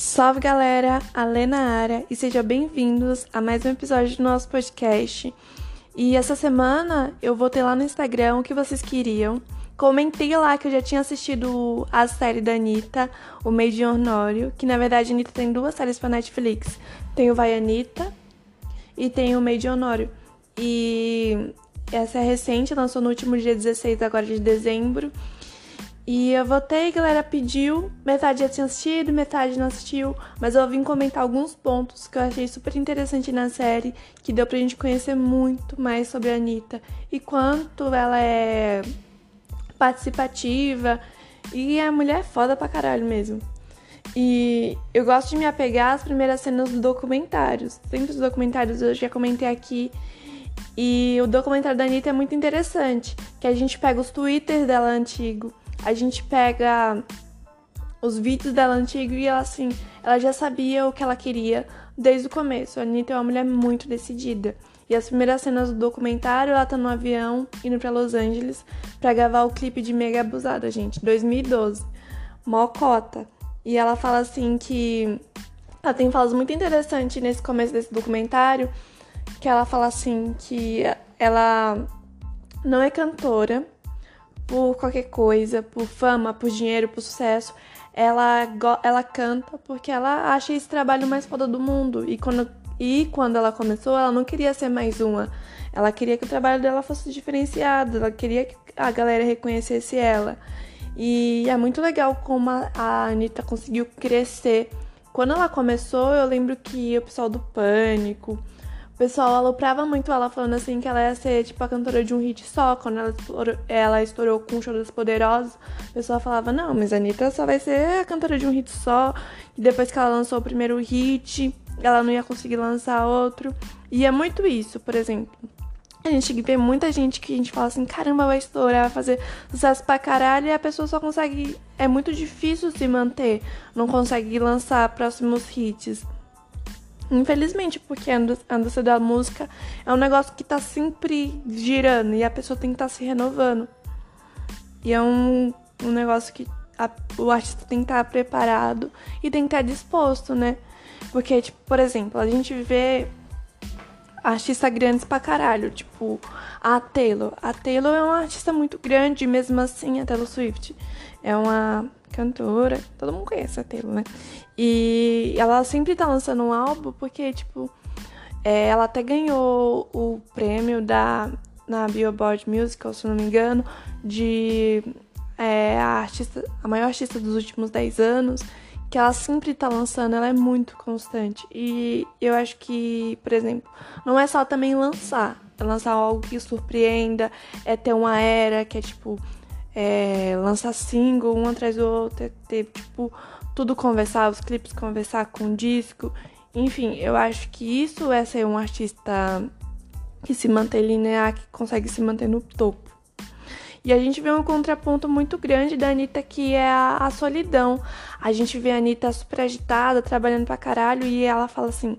Salve galera, a Lena área e sejam bem-vindos a mais um episódio do nosso podcast. E essa semana eu votei lá no Instagram o que vocês queriam. Comentei lá que eu já tinha assistido a série da Anitta, o Meio de Honório, que na verdade a Anitta tem duas séries pra Netflix. Tem o Vai Anitta e tem o Meio de Honório. E essa é recente, lançou no último dia 16 agora de dezembro. E eu votei, galera pediu, metade já tinha assistido, metade não assistiu, mas eu vim comentar alguns pontos que eu achei super interessante na série, que deu pra gente conhecer muito mais sobre a Anitta e quanto ela é participativa e a mulher é foda pra caralho mesmo. E eu gosto de me apegar às primeiras cenas dos documentários. Sempre os documentários eu já comentei aqui. E o documentário da Anitta é muito interessante, que a gente pega os twitters dela antigo a gente pega os vídeos dela antigo e ela assim, ela já sabia o que ela queria desde o começo. A Anitta é uma mulher muito decidida. E as primeiras cenas do documentário, ela tá no avião indo para Los Angeles para gravar o clipe de Mega Abusada, gente, 2012. Mocota. E ela fala assim que ela tem falas muito interessantes nesse começo desse documentário, que ela fala assim que ela não é cantora, por qualquer coisa, por fama, por dinheiro, por sucesso. Ela, ela canta porque ela acha esse trabalho mais foda do mundo. E quando, e quando ela começou, ela não queria ser mais uma. Ela queria que o trabalho dela fosse diferenciado, ela queria que a galera reconhecesse ela. E é muito legal como a, a Anitta conseguiu crescer. Quando ela começou, eu lembro que o pessoal do Pânico, o pessoal aloprava muito ela, falando assim que ela ia ser tipo a cantora de um hit só. Quando ela estourou, ela estourou com o Show das Poderosas, o pessoal falava: Não, mas a Anitta só vai ser a cantora de um hit só. E depois que ela lançou o primeiro hit, ela não ia conseguir lançar outro. E é muito isso, por exemplo. A gente vê muita gente que a gente fala assim: caramba, vai estourar, vai fazer sucesso pra caralho, e a pessoa só consegue. É muito difícil se manter, não consegue lançar próximos hits. Infelizmente, porque a indústria da música é um negócio que tá sempre girando e a pessoa tem que estar tá se renovando. E é um, um negócio que a, o artista tem que estar tá preparado e tem que estar tá disposto, né? Porque, tipo, por exemplo, a gente vê artistas grandes pra caralho, tipo a Taylor. A Taylor é uma artista muito grande, mesmo assim, a Taylor Swift. É uma cantora, todo mundo conhece a Taylor, né? E ela sempre tá lançando um álbum porque, tipo, é, ela até ganhou o prêmio da na Billboard Musical, se não me engano, de é, a artista, a maior artista dos últimos 10 anos, que ela sempre tá lançando, ela é muito constante. E eu acho que, por exemplo, não é só também lançar, é lançar algo que surpreenda, é ter uma era que é tipo é, lançar single um atrás do outro, é ter, tipo, tudo conversar, os clipes conversar com o disco. Enfim, eu acho que isso é ser um artista que se mantém linear, que consegue se manter no topo. E a gente vê um contraponto muito grande da Anitta, que é a, a solidão. A gente vê a Anitta super agitada, trabalhando pra caralho, e ela fala assim: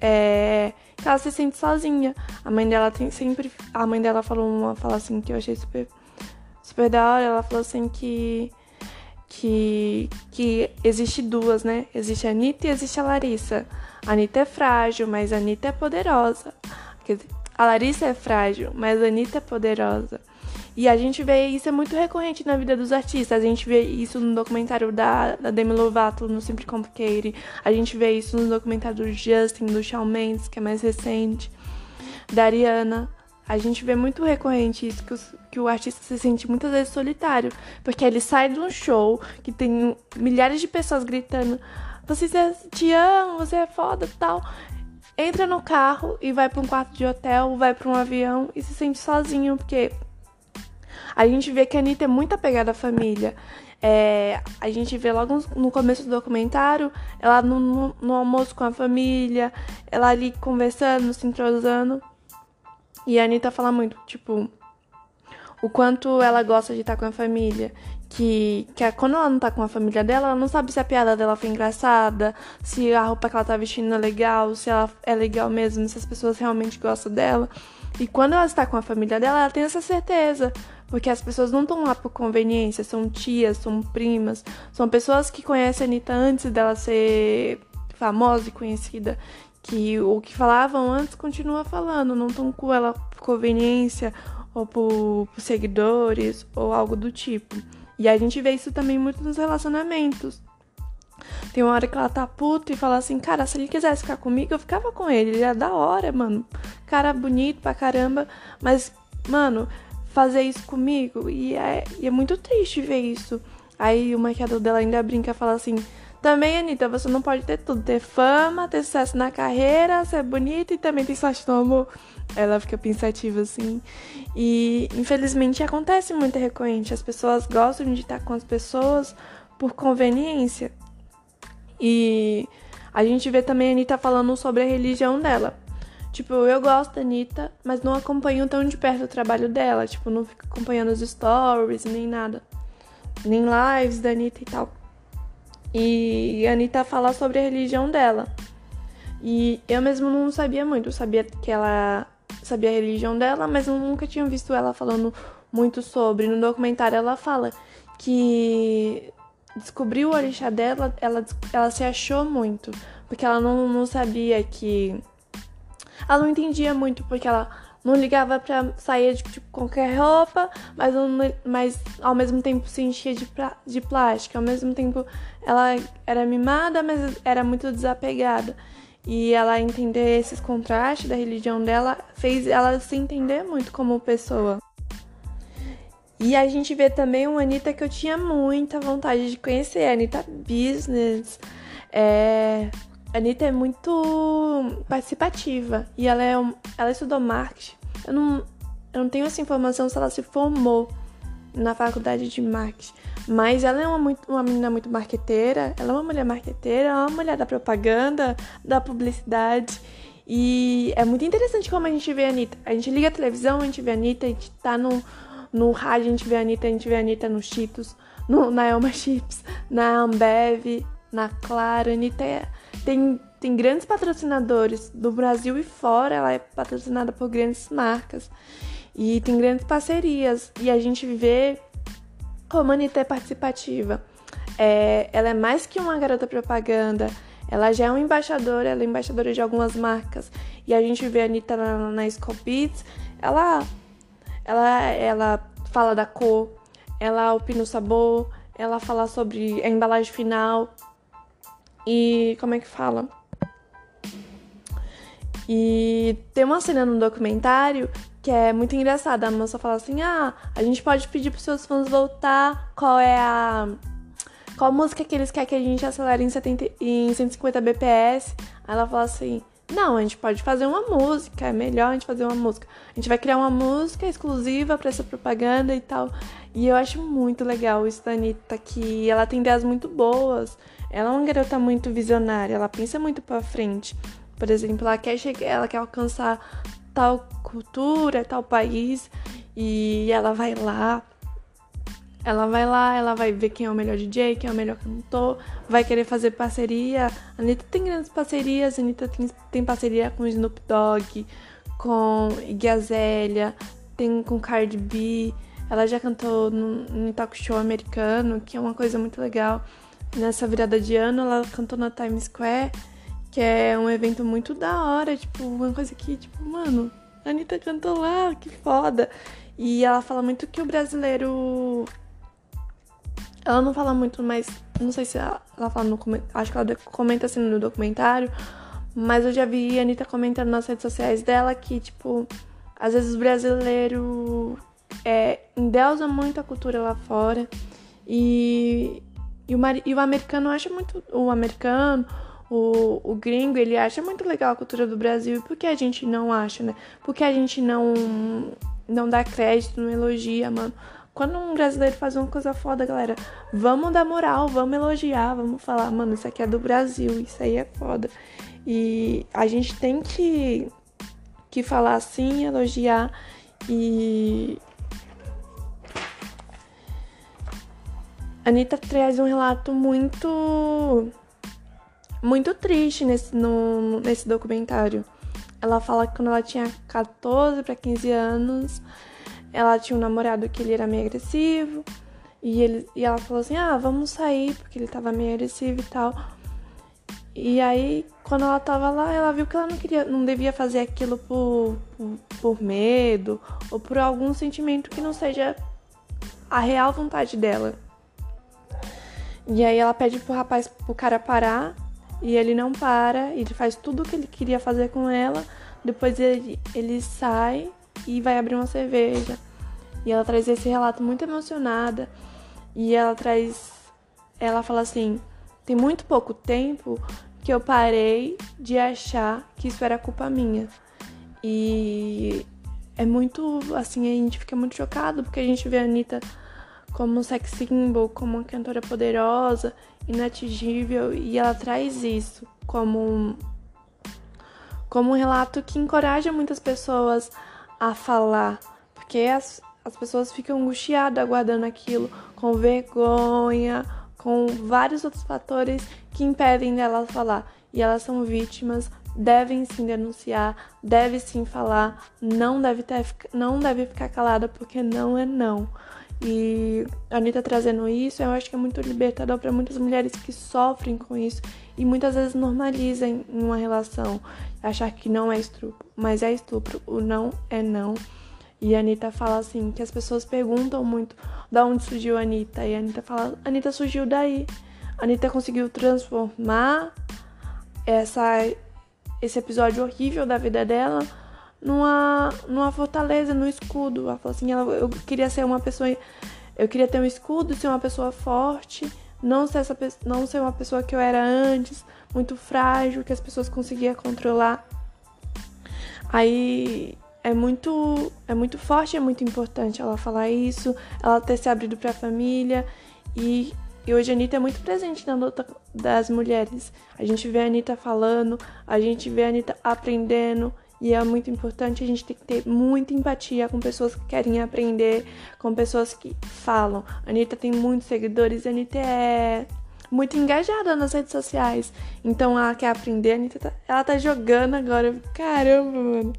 é, que ela se sente sozinha. A mãe dela tem sempre. A mãe dela falou uma fala assim que eu achei super super da hora, ela falou assim que que que existe duas, né? Existe a Anitta e existe a Larissa. A Anitta é frágil, mas a Anitta é poderosa. Quer dizer, a Larissa é frágil, mas a Anitta é poderosa. E a gente vê isso é muito recorrente na vida dos artistas. A gente vê isso no documentário da, da Demi Lovato, no Simple Complicated. A gente vê isso no documentário do Justin, do Shawn Mendes, que é mais recente. Da Ariana. A gente vê muito recorrente isso, que, os, que, o artista se sente muitas vezes solitário. Porque ele sai de um show que tem milhares de pessoas gritando: Você te amo, você é foda tal. Entra no carro e vai para um quarto de hotel, vai para um avião e se sente sozinho, porque a gente vê que a Anitta é muito apegada à família. É, a gente vê logo no começo do documentário ela no, no, no almoço com a família, ela ali conversando, se entrosando. E a Anitta fala muito, tipo, o quanto ela gosta de estar com a família. Que, que quando ela não tá com a família dela, ela não sabe se a piada dela foi engraçada, se a roupa que ela tá vestindo é legal, se ela é legal mesmo, se as pessoas realmente gostam dela. E quando ela está com a família dela, ela tem essa certeza. Porque as pessoas não estão lá por conveniência, são tias, são primas, são pessoas que conhecem a Anitta antes dela ser famosa e conhecida. Que o que falavam antes continua falando, não estão com ela por conveniência ou por, por seguidores ou algo do tipo. E a gente vê isso também muito nos relacionamentos. Tem uma hora que ela tá puta e fala assim, cara, se ele quisesse ficar comigo, eu ficava com ele. Ele é da hora, mano. Cara bonito pra caramba. Mas, mano, fazer isso comigo. E é, e é muito triste ver isso. Aí o maquiador dela ainda brinca e fala assim. Também, Anitta, você não pode ter tudo. Ter fama, ter sucesso na carreira, ser bonita e também ter amor. Ela fica pensativa assim. E infelizmente acontece muito recorrente. As pessoas gostam de estar com as pessoas por conveniência. E a gente vê também a Anitta falando sobre a religião dela. Tipo, eu gosto da Anitta, mas não acompanho tão de perto o trabalho dela. Tipo, não fico acompanhando os stories, nem nada. Nem lives da Anitta e tal. E a Anitta fala sobre a religião dela. E eu mesmo não sabia muito. Eu sabia que ela sabia a religião dela, mas eu nunca tinha visto ela falando muito sobre. No documentário ela fala que descobriu o orixá dela, ela, ela se achou muito. Porque ela não, não sabia que. Ela não entendia muito, porque ela não ligava pra sair de tipo, qualquer roupa, mas, mas ao mesmo tempo se enchia de, pra, de plástico. Ao mesmo tempo ela era mimada, mas era muito desapegada. E ela entender esses contrastes da religião dela fez ela se entender muito como pessoa. E a gente vê também uma Anitta que eu tinha muita vontade de conhecer, a Anitta Business. É... A Anitta é muito participativa e ela, é um... ela estudou marketing. Eu não, eu não tenho essa informação se ela se formou na faculdade de marketing, mas ela é uma, muito, uma menina muito marqueteira, ela é uma mulher marqueteira, é uma mulher da propaganda, da publicidade. E é muito interessante como a gente vê a Anitta. A gente liga a televisão, a gente vê a Anitta, a gente tá no, no rádio a gente vê a Anitta, a gente vê a Anitta no Cheetos, no, na Elma Chips, na Ambev, na Claro. A Anitta é, tem, tem grandes patrocinadores do Brasil e fora, ela é patrocinada por grandes marcas. E tem grandes parcerias. E a gente vê como a Anitta é participativa. É, ela é mais que uma garota propaganda. Ela já é uma embaixadora, ela é embaixadora de algumas marcas. E a gente vê a Anitta na, na ela ela, ela fala da cor, ela opina o sabor, ela fala sobre a embalagem final e como é que fala? E tem uma cena no documentário que é muito engraçada. A moça fala assim: Ah, a gente pode pedir pros seus fãs voltar. Qual é a. Qual música que eles querem que a gente acelere em, 70, em 150 BPS? Aí ela fala assim: não, a gente pode fazer uma música, é melhor a gente fazer uma música. A gente vai criar uma música exclusiva para essa propaganda e tal. E eu acho muito legal isso da Anitta, que ela tem ideias muito boas. Ela é uma garota muito visionária, ela pensa muito para frente. Por exemplo, ela quer chegar, ela quer alcançar tal cultura, tal país, e ela vai lá, ela vai lá, ela vai ver quem é o melhor DJ, quem é o melhor cantor, vai querer fazer parceria. A Anitta tem grandes parcerias, a Anitta tem, tem parceria com Snoop Dogg, com Iggy Azalea, tem com Cardi B. Ela já cantou no talk show americano, que é uma coisa muito legal. Nessa virada de ano, ela cantou na Times Square, que é um evento muito da hora, tipo, uma coisa que, tipo, mano, a Anitta cantou lá, que foda. E ela fala muito que o brasileiro ela não fala muito, mas não sei se ela, ela fala no acho que ela comenta assim no documentário, mas eu já vi a Anitta comentando nas redes sociais dela que, tipo, às vezes o brasileiro é, endeusa muito a cultura lá fora e, e, o, e o americano acha muito. O americano, o, o gringo, ele acha muito legal a cultura do Brasil. E por que a gente não acha, né? Por que a gente não, não dá crédito, não elogia, mano? Quando um brasileiro faz uma coisa foda, galera, vamos dar moral, vamos elogiar, vamos falar, mano, isso aqui é do Brasil, isso aí é foda. E a gente tem que, que falar assim, elogiar e. Anitta traz um relato muito. muito triste nesse, no, nesse documentário. Ela fala que quando ela tinha 14 para 15 anos ela tinha um namorado que ele era meio agressivo. E, ele, e ela falou assim: ah, vamos sair, porque ele tava meio agressivo e tal. E aí, quando ela tava lá, ela viu que ela não queria, não devia fazer aquilo por, por, por medo ou por algum sentimento que não seja a real vontade dela. E aí ela pede pro rapaz, pro cara parar, e ele não para, ele faz tudo o que ele queria fazer com ela. Depois ele, ele sai e vai abrir uma cerveja. E ela traz esse relato muito emocionada. E ela traz. Ela fala assim: tem muito pouco tempo que eu parei de achar que isso era culpa minha. E é muito. Assim, a gente fica muito chocado porque a gente vê a Anitta como um sex symbol, como uma cantora poderosa, inatingível, e ela traz isso como um, como um relato que encoraja muitas pessoas a falar, porque as, as pessoas ficam angustiadas aguardando aquilo, com vergonha, com vários outros fatores que impedem delas falar. E elas são vítimas, devem sim denunciar, deve sim falar, não deve, ter, não deve ficar calada porque não é não. E a Anitta trazendo isso, eu acho que é muito libertador para muitas mulheres que sofrem com isso e muitas vezes normalizam em uma relação, achar que não é estupro, mas é estupro, o não é não. E a Anitta fala assim, que as pessoas perguntam muito da onde surgiu a Anitta. E a Anitta fala, a Anitta surgiu daí. A Anitta conseguiu transformar essa, esse episódio horrível da vida dela numa, numa fortaleza, no escudo. Ela falou assim, ela, eu queria ser uma pessoa, eu queria ter um escudo, ser uma pessoa forte, não ser, essa, não ser uma pessoa que eu era antes, muito frágil, que as pessoas conseguiam controlar. Aí é muito, é muito forte, é muito importante ela falar isso, ela ter se abrido para a família e, e hoje a Anitta é muito presente na luta das mulheres. A gente vê a Anitta falando, a gente vê a Anitta aprendendo, e é muito importante a gente ter que ter muita empatia com pessoas que querem aprender, com pessoas que falam. A Anitta tem muitos seguidores, a Anitta é muito engajada nas redes sociais. Então ela quer aprender, a Anitta tá, ela tá jogando agora. Caramba, mano.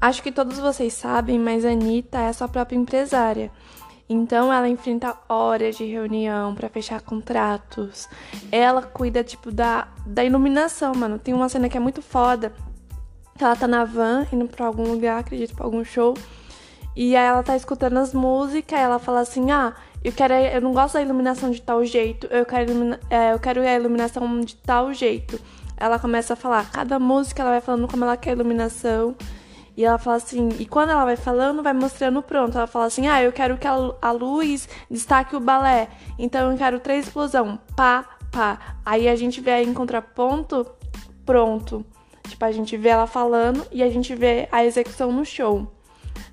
Acho que todos vocês sabem, mas a Anitta é sua própria empresária. Então ela enfrenta horas de reunião para fechar contratos. Ela cuida tipo da, da iluminação, mano. Tem uma cena que é muito foda ela tá na van indo pra algum lugar, acredito, pra algum show. E aí ela tá escutando as músicas, ela fala assim: "Ah, eu quero eu não gosto da iluminação de tal jeito, eu quero ilumina, é, eu quero a iluminação de tal jeito". Ela começa a falar, cada música ela vai falando como ela quer a iluminação. E ela fala assim, e quando ela vai falando, vai mostrando pronto. Ela fala assim: "Ah, eu quero que a, a luz destaque o balé. Então eu quero três explosão, pá, pá". Aí a gente vê aí em contraponto, pronto. Tipo, a gente vê ela falando e a gente vê a execução no show.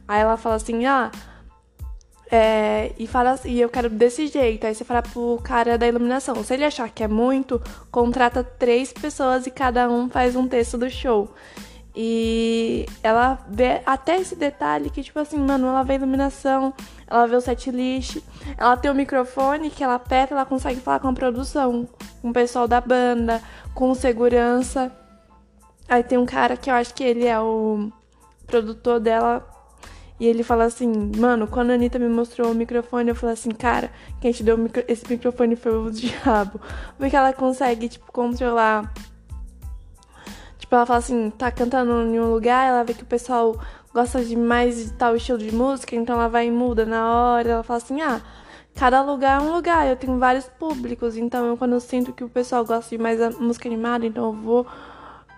Aí ela fala assim, ah, é, e fala assim, e eu quero desse jeito. Aí você fala pro cara da iluminação. Se ele achar que é muito, contrata três pessoas e cada um faz um texto do show. E ela vê até esse detalhe que, tipo assim, mano, ela vê a iluminação, ela vê o set list, ela tem o microfone que ela aperta, ela consegue falar com a produção, com o pessoal da banda, com segurança. Aí tem um cara que eu acho que ele é o produtor dela. E ele fala assim, mano, quando a Anitta me mostrou o microfone, eu falei assim, cara, quem te deu micro esse microfone foi o diabo. Porque ela consegue, tipo, controlar. Tipo, ela fala assim, tá cantando em um lugar, ela vê que o pessoal gosta de mais de tal estilo de música, então ela vai e muda na hora. Ela fala assim, ah, cada lugar é um lugar, eu tenho vários públicos, então eu, quando eu sinto que o pessoal gosta de mais música animada, então eu vou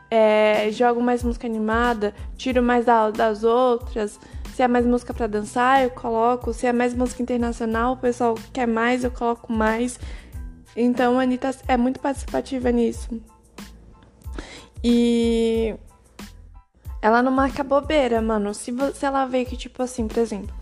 é, jogo mais música animada, tiro mais da, das outras. Se é mais música para dançar, eu coloco. Se é mais música internacional, o pessoal quer mais, eu coloco mais. Então a Anitta é muito participativa nisso. E ela não marca bobeira, mano. Se, se ela vê que, tipo assim, por exemplo,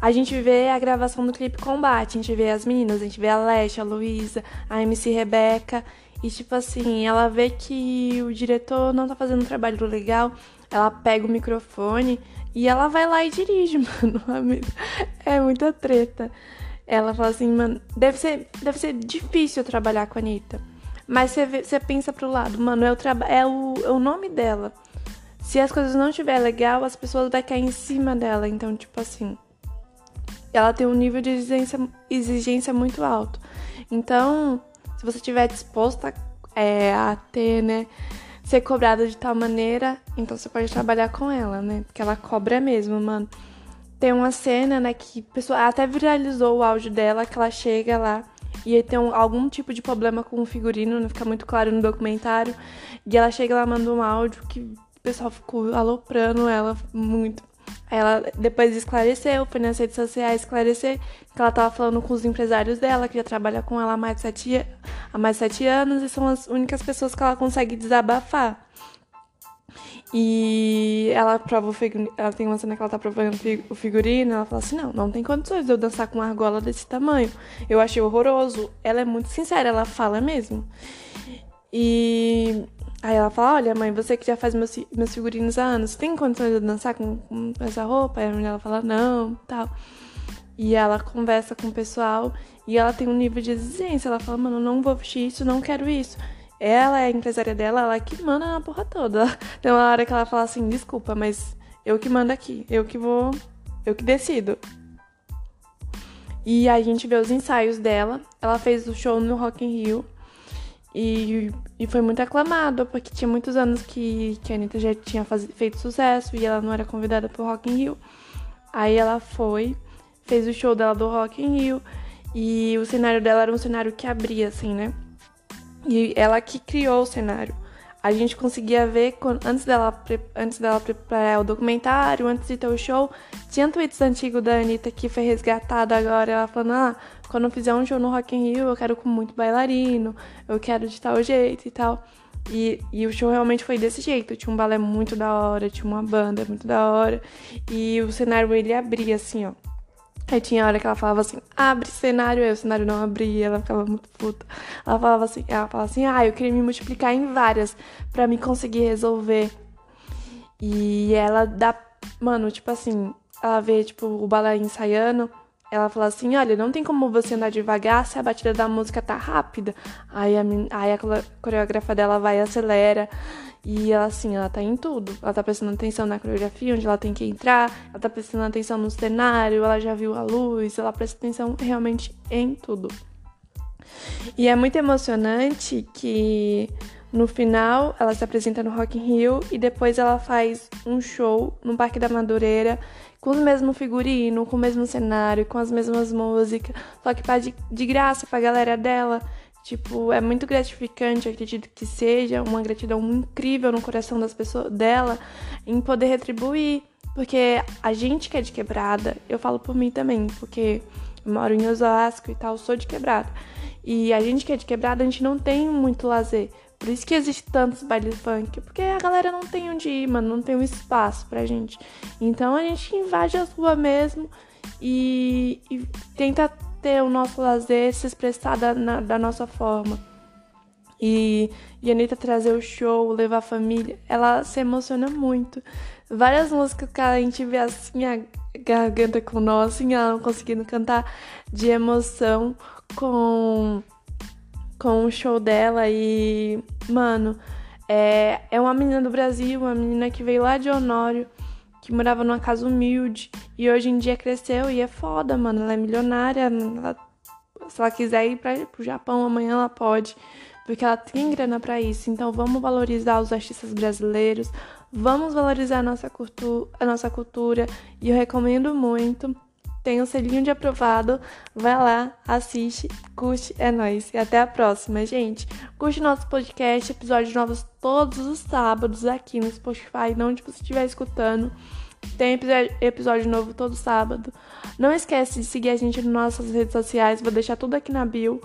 a gente vê a gravação do clipe Combate, a gente vê as meninas, a gente vê a Leste, a Luísa, a MC Rebeca. E tipo assim, ela vê que o diretor não tá fazendo um trabalho legal, ela pega o microfone e ela vai lá e dirige, mano. É muita treta. Ela fala assim, mano, deve ser, deve ser difícil trabalhar com a Anitta. Mas você, pensa pro lado, mano, é o, é, o, é o nome dela. se as coisas não estiver legal, as pessoas vão cair em cima dela. Então, tipo assim, ela tem um nível de exigência, exigência muito alto. Então, se você estiver disposta é, a ter, né, ser cobrada de tal maneira, então você pode trabalhar com ela, né? Porque ela cobra mesmo, mano. Tem uma cena, né, que pessoa até viralizou o áudio dela, que ela chega lá e aí tem um, algum tipo de problema com o figurino, não fica muito claro no documentário. E ela chega lá, manda um áudio que o pessoal ficou aloprando ela muito. Ela depois esclareceu, foi nas redes sociais esclarecer que ela tava falando com os empresários dela, que já trabalha com ela há mais de sete, há mais sete anos, e são as únicas pessoas que ela consegue desabafar. E ela prova ela tem uma cena que ela tá provando o figurino, ela fala assim, não, não tem condições de eu dançar com uma argola desse tamanho. Eu achei horroroso. Ela é muito sincera, ela fala mesmo. E Aí ela fala, olha mãe, você que já faz meus, meus figurinos há anos, tem condições de dançar com, com essa roupa? Aí a menina fala, não, tal. E ela conversa com o pessoal e ela tem um nível de exigência. Ela fala, mano, não vou vestir isso, não quero isso. Ela é a empresária dela, ela que manda na porra toda. Tem uma hora que ela fala assim, desculpa, mas eu que mando aqui, eu que vou, eu que decido. E a gente vê os ensaios dela. Ela fez o show no Rock in Rio. E, e foi muito aclamado, porque tinha muitos anos que, que a Anitta já tinha faz, feito sucesso e ela não era convidada pro Rock in Rio. Aí ela foi, fez o show dela do Rock in Rio e o cenário dela era um cenário que abria, assim, né? E ela que criou o cenário. A gente conseguia ver antes dela, antes dela preparar o documentário, antes de ter o show, tinha tweets antigos da Anitta que foi resgatado agora, ela falando, ah, quando eu fizer um show no Rock in Rio, eu quero com muito bailarino, eu quero de tal jeito e tal. E, e o show realmente foi desse jeito. Tinha um balé muito da hora, tinha uma banda muito da hora. E o cenário ele abria assim, ó. Aí tinha hora que ela falava assim, abre cenário, aí o cenário não abria, ela ficava muito puta. Ela falava assim, ela falava assim, ah, eu queria me multiplicar em várias para me conseguir resolver. E ela dá, mano, tipo assim, ela vê, tipo, o balé ensaiando, ela fala assim, olha, não tem como você andar devagar se a batida da música tá rápida. Aí a, aí a coreógrafa dela vai e acelera. E ela, assim, ela tá em tudo. Ela tá prestando atenção na coreografia, onde ela tem que entrar, ela tá prestando atenção no cenário, ela já viu a luz, ela presta atenção realmente em tudo. E é muito emocionante que no final ela se apresenta no Rock in Rio e depois ela faz um show no Parque da Madureira com o mesmo figurino, com o mesmo cenário, com as mesmas músicas, só que de, de graça pra galera dela. Tipo, é muito gratificante, acredito que seja uma gratidão incrível no coração das pessoas dela em poder retribuir. Porque a gente que é de quebrada, eu falo por mim também, porque eu moro em Osasco e tal, sou de quebrada. E a gente que é de quebrada, a gente não tem muito lazer. Por isso que existe tantos bailes funk, porque a galera não tem onde ir, mano, não tem um espaço pra gente. Então a gente invade as ruas mesmo e, e tenta ter o nosso lazer, se expressar da, na, da nossa forma. E, e a Anitta trazer o show, levar a família, ela se emociona muito. Várias músicas que a gente vê assim, a garganta com nó, assim, ela não conseguindo cantar de emoção com, com o show dela. E, mano, é, é uma menina do Brasil, uma menina que veio lá de Honório que morava numa casa humilde e hoje em dia cresceu e é foda, mano. Ela é milionária. Ela, se ela quiser ir pra, pro Japão amanhã, ela pode. Porque ela tem grana para isso. Então vamos valorizar os artistas brasileiros. Vamos valorizar a nossa, cultu a nossa cultura. E eu recomendo muito. Tem o um selinho de aprovado. Vai lá, assiste, curte, é nóis. E até a próxima, gente. Curte nosso podcast, episódios novos todos os sábados aqui no Spotify, onde você estiver escutando. Tem episódio novo todo sábado. Não esquece de seguir a gente nas nossas redes sociais, vou deixar tudo aqui na bio.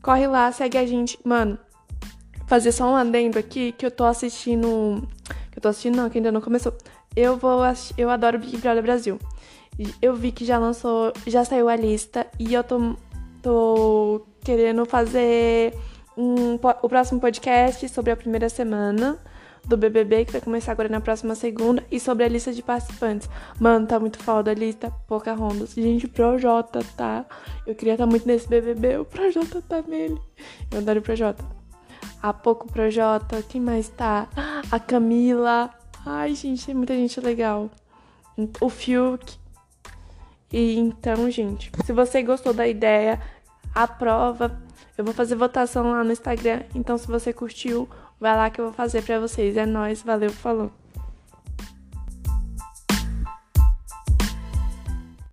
Corre lá, segue a gente. Mano, fazer só um adendo aqui que eu tô assistindo. Que eu tô assistindo, não, que ainda não começou. Eu vou Eu adoro Big Brother Brasil. Eu vi que já lançou. Já saiu a lista e eu tô, tô querendo fazer um, o próximo podcast sobre a primeira semana do BBB, que vai começar agora na próxima segunda, e sobre a lista de participantes. Mano, tá muito foda a lista, pouca ronda. Gente, Projota, tá? Eu queria estar tá muito nesse BBB, o Projota tá nele. Eu adoro o Projota. A pouco Projota, quem mais tá? A Camila, Ai, gente, tem muita gente legal. O Fiuk. E então, gente, se você gostou da ideia, aprova. Eu vou fazer votação lá no Instagram. Então, se você curtiu, vai lá que eu vou fazer pra vocês. É nóis, valeu, falou.